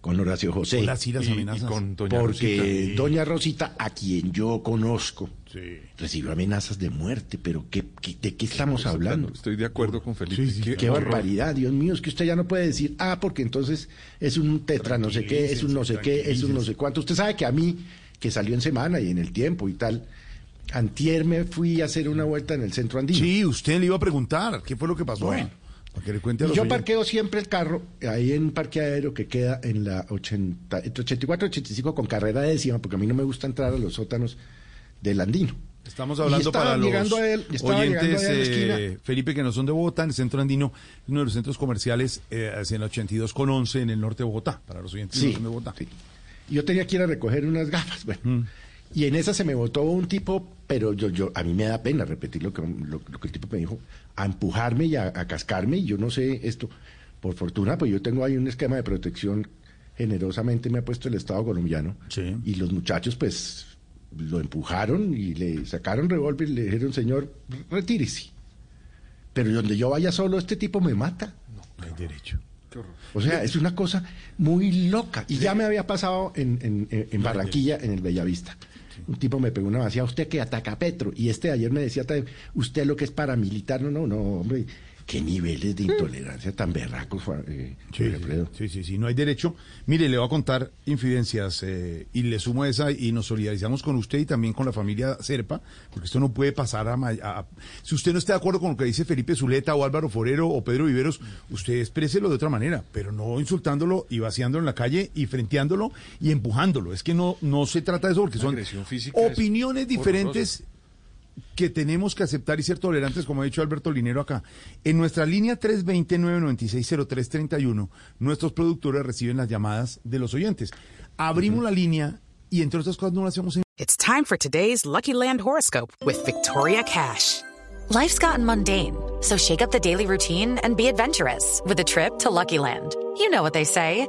con Horacio José. Sí, las Y- y amenazas. con doña porque Rosita. doña Rosita, a quien yo conozco, Sí. recibió amenazas de muerte, pero ¿qué, qué- de qué estamos hablando? Estoy de acuerdo con Felipe. Sí, sí, Qué horror. barbaridad, Dios mío, es que usted ya no puede decir, ah, porque entonces es un tetra no sé qué, es un no sé qué, es un no sé cuánto. Usted sabe que a mí, que salió en semana y en el tiempo y tal, antier me fui a hacer una vuelta en el centro andino. Sí, usted le iba a preguntar qué fue lo que pasó. Bueno. Para que le cuente a Y los yo oyentes. parqueo siempre el carro ahí en un parqueadero que queda en la 80, entre 84 y 85 con carrera décima, porque a mí no me gusta entrar a los sótanos del andino. Estamos hablando para los a él, oyentes, a la eh, Felipe, que no son de Bogotá, en el centro andino, uno de los centros comerciales eh, en el 82 con 11 en el norte de Bogotá, para los oyentes Sí, no son de Bogotá. sí. Yo tenía que ir a recoger unas gafas, bueno. Mm. Y en esa se me botó un tipo, pero yo, yo, a mí me da pena repetir lo que, lo, lo que el tipo me dijo, a empujarme y a, a cascarme, y yo no sé esto. Por fortuna, pues yo tengo ahí un esquema de protección, generosamente me ha puesto el Estado colombiano. Sí. Y los muchachos, pues, lo empujaron y le sacaron revólver y le dijeron, señor, retírese. Pero donde yo vaya solo, este tipo me mata. No hay derecho. O sea, es una cosa muy loca. Y ya me había pasado en, en- en- en Barranquilla, en el Bellavista. Un tipo me pegó una vacía, usted que ataca a Petro. Y este de ayer me decía, "Ta- usted lo que es paramilitar. No, no, no, hombre. Qué niveles de intolerancia tan berracos, eh, Sí, sí, sí, sí, no hay derecho. Mire, le voy a contar infidencias eh, y le sumo esa y nos solidarizamos con usted y también con la familia Serpa, porque esto no puede pasar a, a- Si usted no está de acuerdo con lo que dice Felipe Zuleta o Álvaro Forero o Pedro Viveros, usted expréselo de otra manera, pero no insultándolo y vaciándolo en la calle y frenteándolo y empujándolo. Es que no, no se trata de eso, porque son física opiniones diferentes que tenemos que aceptar y ser tolerantes, como ha dicho Alberto Linero acá. En nuestra línea 320-996-0331, nuestros productores reciben las llamadas de los oyentes. Abrimos la línea y entre otras cosas no lo hacemos en It's time for today's Lucky Land horoscope with Victoria Cash. Life's gotten mundane, so shake up the daily routine and be adventurous with a trip to Lucky Land. You know what they say.